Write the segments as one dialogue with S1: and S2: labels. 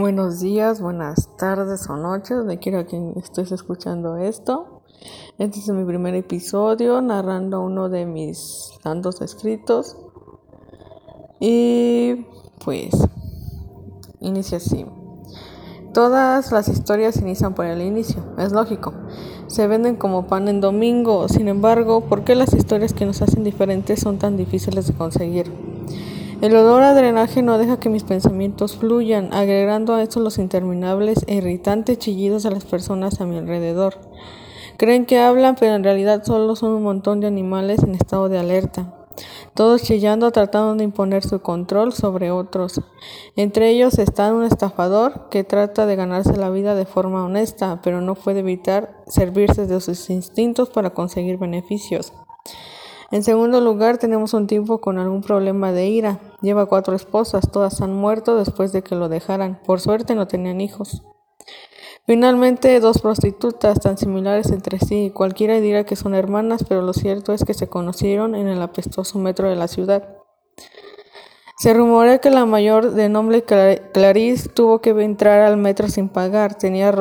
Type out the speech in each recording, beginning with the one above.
S1: Buenos días, buenas tardes o noches, donde quiera que estés escuchando esto. Este es mi primer episodio narrando uno de mis tantos escritos. Y pues, inicia así. Todas las historias inician por el inicio, es lógico. Se venden como pan en domingo, sin embargo, ¿por qué las historias que nos hacen diferentes son tan difíciles de conseguir? El olor a drenaje no deja que mis pensamientos fluyan, agregando a eso los interminables e irritantes chillidos de las personas a mi alrededor. Creen que hablan, pero en realidad solo son un montón de animales en estado de alerta, todos chillando tratando de imponer su control sobre otros. Entre ellos está un estafador que trata de ganarse la vida de forma honesta, pero no puede evitar servirse de sus instintos para conseguir beneficios. En segundo lugar, tenemos un tipo con algún problema de ira. Lleva cuatro esposas, todas han muerto después de que lo dejaran. Por suerte no tenían hijos. Finalmente, dos prostitutas tan similares entre sí. Cualquiera dirá que son hermanas, pero lo cierto es que se conocieron en el apestoso metro de la ciudad. Se rumorea que la mayor de nombre Clarice tuvo que entrar al metro sin pagar. Tenía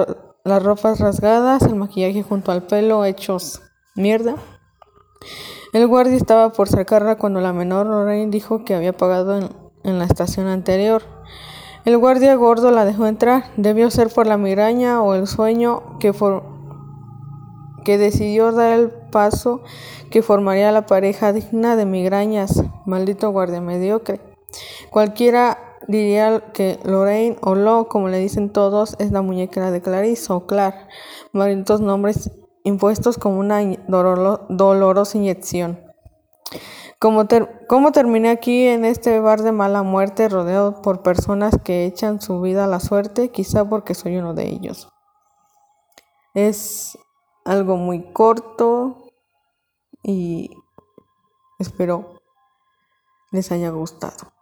S1: las ropas rasgadas, el maquillaje junto al pelo hechos mierda. El guardia estaba por sacarla cuando la menor Lorraine dijo que había pagado en, la estación anterior. El guardia gordo la dejó entrar. Debió ser por la migraña o el sueño que, que decidió dar el paso que formaría la pareja digna de migrañas. Maldito guardia mediocre. Cualquiera diría que Lorraine o Lo, como le dicen todos, es la muñeca de Clarice o Clar. Malditos nombres impuestos como una dolorosa inyección. Como, terminé aquí en este bar de mala muerte rodeado por personas que echan su vida a la suerte, quizá porque soy uno de ellos. Es algo muy corto y espero les haya gustado.